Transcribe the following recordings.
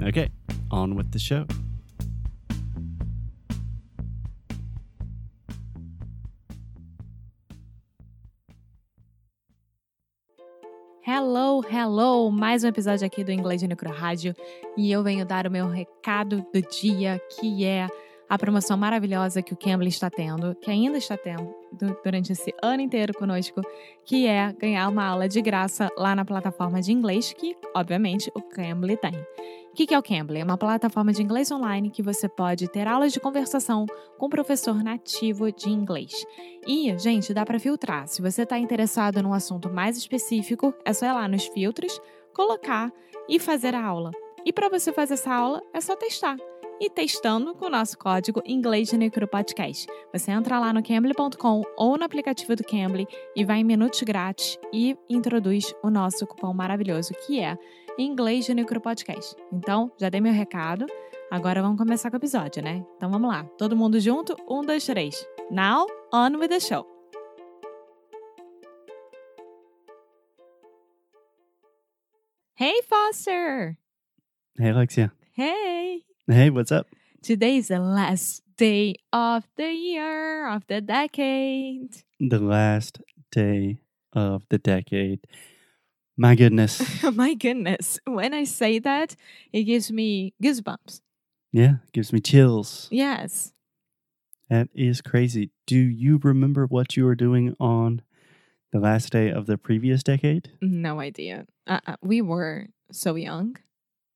Okay, on with the show. Hello, hello! Mais um episódio aqui do Inglês de Necro Rádio e eu venho dar o meu recado do dia, que é a promoção maravilhosa que o Cambly está tendo, que ainda está tendo durante esse ano inteiro conosco, que é ganhar uma aula de graça lá na plataforma de inglês que, obviamente, o Cambly tem. O que é o Cambly? É uma plataforma de inglês online que você pode ter aulas de conversação com um professor nativo de inglês. E, gente, dá para filtrar. Se você está interessado num assunto mais específico, é só ir lá nos filtros, colocar e fazer a aula. E para você fazer essa aula, é só testar e testando com o nosso código Inglês de Necro Podcast. Você entra lá no Cambly.com ou no aplicativo do Cambly e vai em minutos grátis e introduz o nosso cupom maravilhoso que é Inglês de Necro Podcast. Então, já dei meu recado. Agora vamos começar com o episódio, né? Então vamos lá. Todo mundo junto? Um, dois, três. Now, on with the show. Hey, Foster! Hey, Alexia. Hey! Hey, what's up? Today is the last day of the year, of the decade. The last day of the decade. My goodness. My goodness. When I say that, it gives me goosebumps. Yeah, gives me chills. Yes. That is crazy. Do you remember what you were doing on the last day of the previous decade? No idea. Uh, uh, we were so young.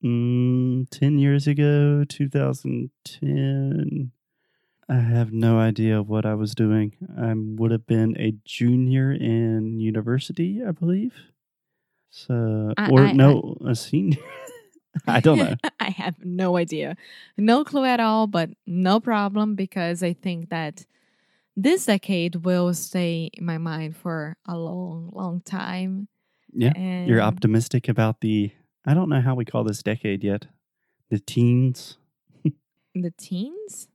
Mm, 10 years ago, 2010. I have no idea what I was doing. I would have been a junior in university, I believe. So, I- or I- no, a senior. I don't know. I have no idea. No clue at all, but no problem because I think that this decade will stay in my mind for a long, long time. Yeah, And You're optimistic about the, I don't know how we call this decade yet. The teens. The teens?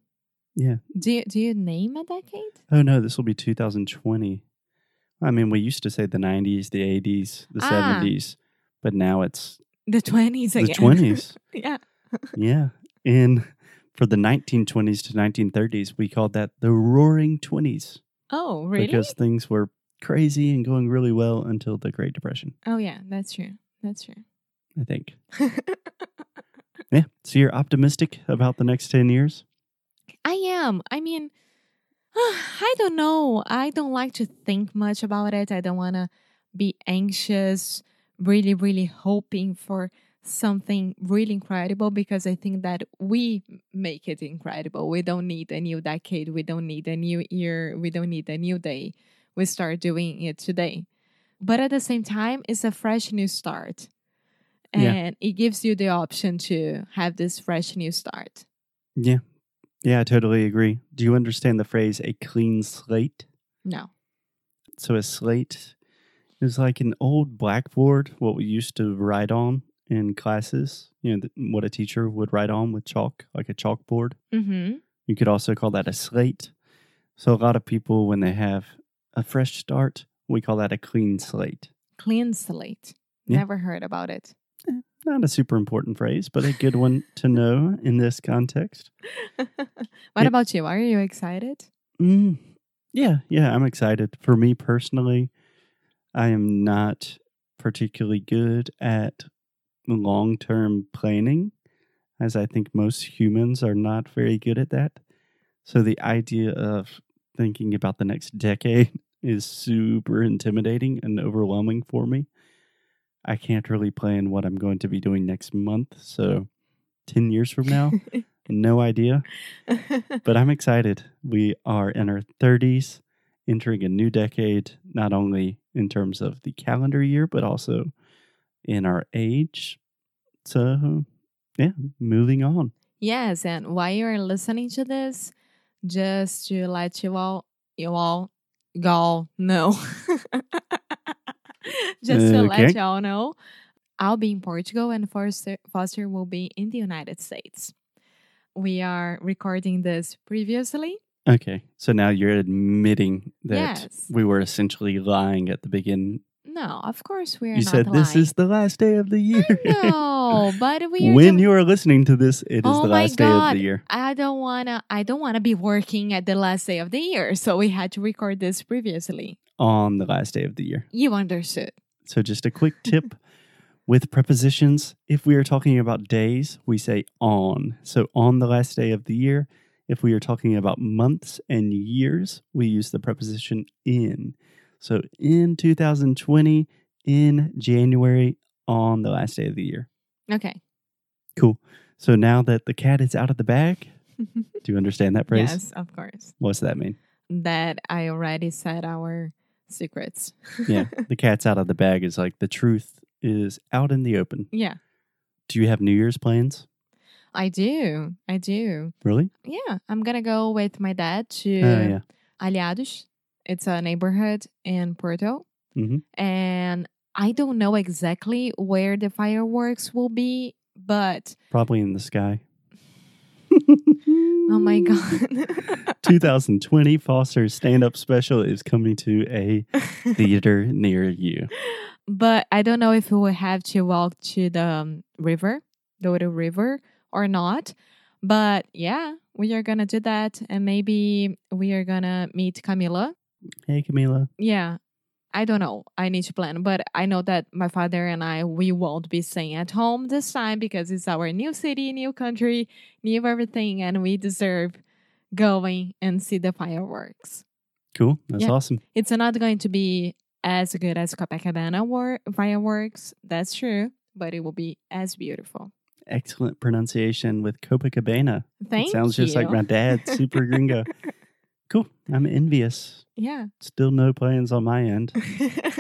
Yeah. Do you, do you name a decade? Oh no, this will be 2020. I mean, we used to say the 90s, the 80s, the Ah. 70s, but now it's The 20s again. the 20s. yeah. yeah. And for the 1920s to 1930s, we called that the roaring 20s Oh, really? because things were crazy and going really well until the Great Depression, oh, yeah, that's true. That's true. I think. Yeah. So you're optimistic about the next 10 years? I am. I mean, I don't know. I don't like to think much about it. I don't want to be anxious, really, really hoping for something really incredible because I think that we make it incredible. We don't need a new decade. We don't need a new year. We don't need a new day. We start doing it today. But at the same time, it's a fresh new start. Yeah. And it gives you the option to have this fresh new start. Yeah. Yeah, I totally agree. Do you understand the phrase a clean slate? No. So a slate is like an old blackboard, what we used to write on in classes. You know, what a teacher would write on with chalk, like a chalkboard. Mm-hmm. You could also call that a slate. So a lot of people, when they have a fresh start, we call that a clean slate. Clean slate. Yeah. Never heard about it. Not a super important phrase, but a good one to know in this context. what Yeah. about you? Are you excited? Mm, yeah, yeah, I'm excited. For me personally, I am not particularly good at long term planning, as I think most humans are not very good at that. So the idea of thinking about the next decade is super intimidating and overwhelming for me. I can't really plan what I'm going to be doing next month. So 10 years from now, no idea. But I'm excited. We are in our 30s, entering a new decade, not only in terms of the calendar year, but also in our age. So, yeah, moving on. yes, and while you're listening to this, just to let you all, you all, y'all know, just to let Okay. y'all know, I'll be in Portugal and Foster, Foster will be in the United States. We are recording this previously. Okay. So now you're admitting that Yes. we were essentially lying at the beginning. No, of course we're You not said this lying. is the last day of the year. no, but we when you are listening to this, it is Oh the my last day of the year. I don't wanna I don't wanna be working at the last day of the year, so we had to record this previously. On the last day of the year. You understood. So, just a quick tip with prepositions if we are talking about days, we say on. So, on the last day of the year. If we are talking about months and years, we use the preposition in. So, in 2020, in January, on the last day of the year. Okay. Cool. So, now that the cat is out of the bag, do you understand that phrase? yes, of course. What's that mean? That I already said our secrets. Yeah, the cat's out of the bag is like the truth is out in the open. yeah. Do you have New Year's plans? I do. I do. Really? Yeah. I'm gonna go with my dad to Oh, yeah. Aliados. It's a neighborhood in Porto. hmm And I don't know exactly where the fireworks will be, but Probably in the sky. Oh my god. 2020 Foster's stand up special is coming to a theater near you. but I don't know if we will have to walk to the um, river, the little river, or not. But yeah, we are gonna do that, and maybe we are gonna meet Camila. Hey, Camila. Yeah, I don't know. I need to plan, but I know that my father and I we won't be staying at home this time because it's our new city, new country, new everything, and we deserve going and see the fireworks. Cool. That's Yeah. awesome. It's not going to be as good as Copacabana war- fireworks. That's true, but it will be as beautiful. Excellent pronunciation with Copacabana. Thank it sounds you. just like my dad, super gringo. Cool. I'm envious. yeah. Still no plans on my end.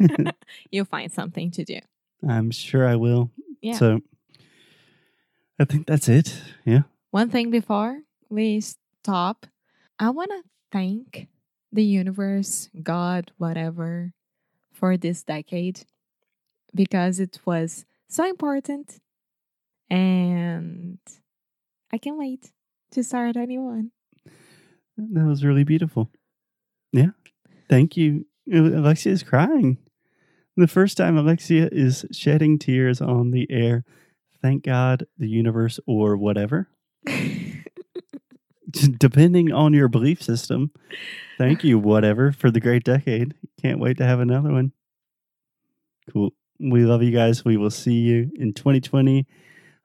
You'll find something to do. I'm sure I will. Yeah. So I think that's it. Yeah. One thing before we stop, I want to thank the universe, God, whatever, for this decade because it was so important. And I can't wait to start a new one. That was really beautiful. Yeah. Thank you. Uh, Alexia is crying. The first time Alexia is shedding tears on the air. Thank God, the universe, or whatever. Depending on your belief system. Thank you, whatever, for the great decade. Can't wait to have another one. Cool. We love you guys. We will see you in 2020,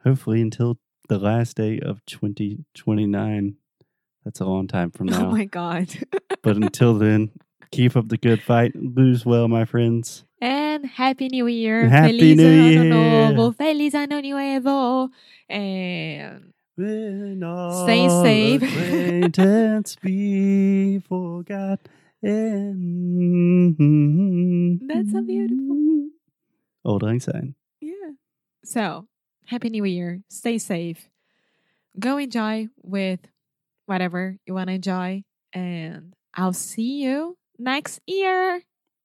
hopefully until the last day of 2029. That's a long time from oh now. Oh my God. But until then, keep up the good fight. Lose well, my friends. And Happy New Year. Happy Feliz New Ano Year. Novo. Feliz Ano Nuevo. And Stay safe. acquaintance be forgot. That's so beautiful. Auld Lang Syne. yeah. So, Happy New Year. Stay safe. Go enjoy with whatever you want to enjoy. And I'll see you next year.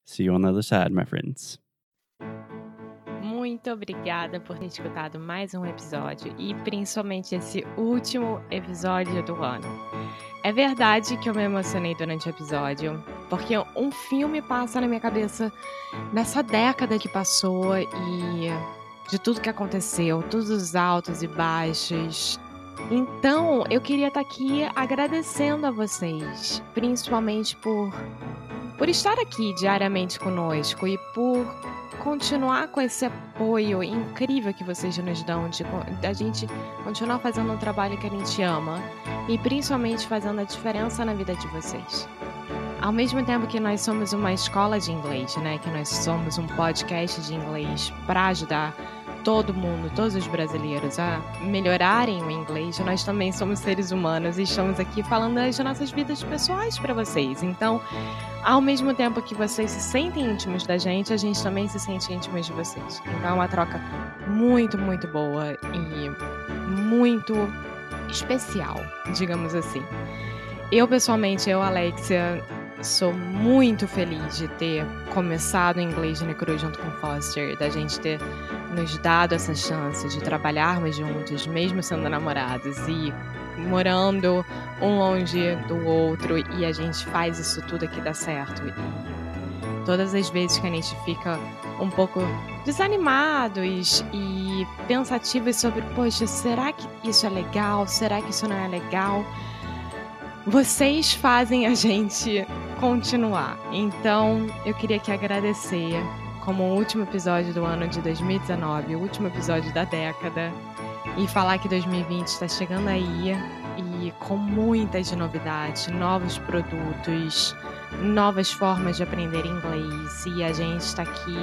See you on the other side, my friends. Muito obrigada por ter escutado mais um episódio e principalmente esse último episódio do ano. É verdade que eu me emocionei durante o episódio, porque um filme passa na minha cabeça nessa década que passou e de tudo que aconteceu, todos os altos e baixos. Então, eu queria estar aqui agradecendo a vocês, principalmente por por estar aqui diariamente conosco e por continuar com esse apoio incrível que vocês nos dão, de a gente continuar fazendo um trabalho que a gente ama e principalmente fazendo a diferença na vida de vocês. Ao mesmo tempo que nós somos uma escola de inglês, né, que nós somos um podcast de inglês para ajudar todo mundo, todos os brasileiros a melhorarem o inglês, nós também somos seres humanos e estamos aqui falando das nossas vidas pessoais para vocês. Então, ao mesmo tempo que vocês se sentem íntimos da gente, a gente também se sente íntimos de vocês. Então, é uma troca muito, muito boa e muito especial, digamos assim. Eu, pessoalmente, eu, Alexia, sou muito feliz de ter começado o inglês de Necru junto com Foster, da gente ter nos dado essa chance de trabalharmos juntos, mesmo sendo namorados e morando um longe do outro, e a gente faz isso tudo aqui dar certo. E todas as vezes que a gente fica um pouco desanimados e pensativos sobre, poxa, será que isso é legal? Será que isso não é legal? Vocês fazem a gente continuar. Então, eu queria aqui agradecer como o último episódio do ano de 2019, o último episódio da década, e falar que 2020 está chegando aí e com muitas novidades, novos produtos, novas formas de aprender inglês e a gente está aqui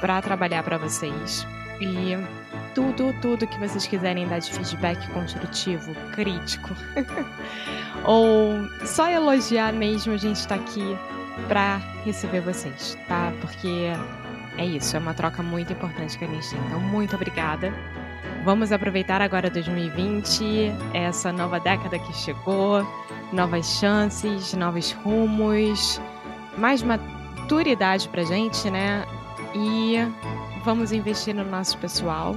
para trabalhar para vocês. E tudo, tudo que vocês quiserem dar de feedback construtivo, crítico, ou só elogiar mesmo, a gente está aqui para receber vocês, tá? Porque é isso, é uma troca muito importante que a gente tem. Então, muito obrigada. Vamos aproveitar agora 2020, essa nova década que chegou, novas chances, novos rumos, mais maturidade pra gente, né? E vamos investir no nosso pessoal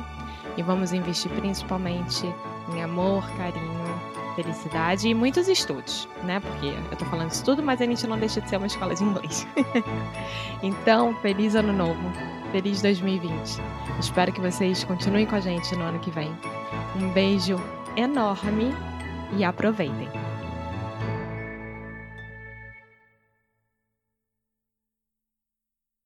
e vamos investir principalmente em amor, carinho, felicidade e muitos estudos, né? Porque eu tô falando isso tudo, mas a gente não deixa de ser uma escola de inglês. então, feliz ano novo, feliz 2020. Espero que vocês continuem com a gente no ano que vem. Um beijo enorme e aproveitem!